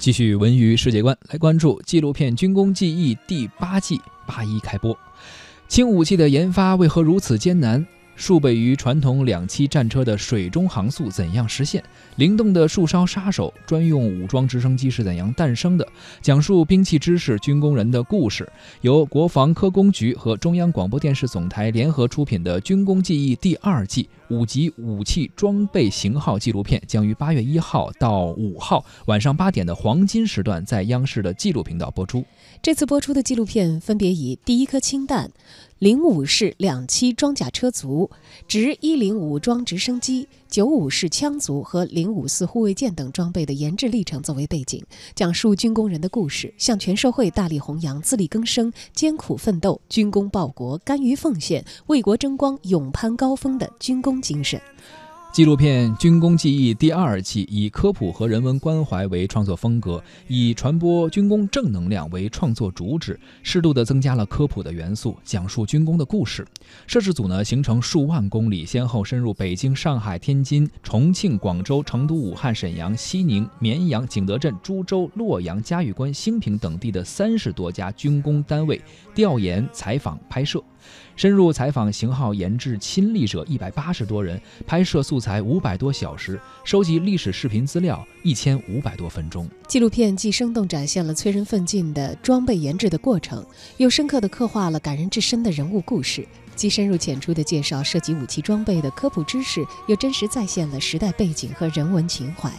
继续文娱世界观，来关注纪录片《军工记忆》第八季八一开播。轻武器的研发为何如此艰难？数倍于传统两栖战车的水中航速怎样实现？灵动的树梢杀手专用武装直升机是怎样诞生的？讲述兵器知识、军工人的故事。由国防科工局和中央广播电视总台联合出品的《军工记忆》第二季五集武器装备型号纪录片，将于八月一号到五号晚上八点的黄金时段在央视的纪录频道播出。这次播出的纪录片分别以第一颗氢弹。零五式两栖装甲车族、直一零武装直升机、九五式枪族和零五四护卫舰等装备的研制历程作为背景，讲述军工人的故事，向全社会大力弘扬自力更生、艰苦奋斗、军功报国、甘于奉献、为国争光、勇攀高峰的军工精神。纪录片《军工记忆》第二季以科普和人文关怀为创作风格，以传播军工正能量为创作主旨，适度的增加了科普的元素，讲述军工的故事。摄制组呢，行程数万公里，先后深入北京、上海、天津、重庆、广州、成都、武汉、沈阳、西宁、绵阳、景德镇、株洲、洛阳、嘉峪关、兴平等地的三十多家军工单位调研、采访、拍摄。深入采访型号研制亲历者一百八十多人，拍摄素材五百多小时，收集历史视频资料一千五百多分钟。纪录片既生动展现了催人奋进的装备研制的过程，又深刻地刻画了感人至深的人物故事；既深入浅出地介绍涉及武器装备的科普知识，又真实再现了时代背景和人文情怀。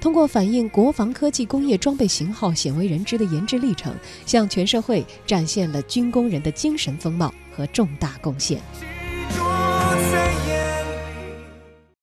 通过反映国防科技工业装备型号鲜为人知的研制历程，向全社会展现了军工人的精神风貌和重大贡献。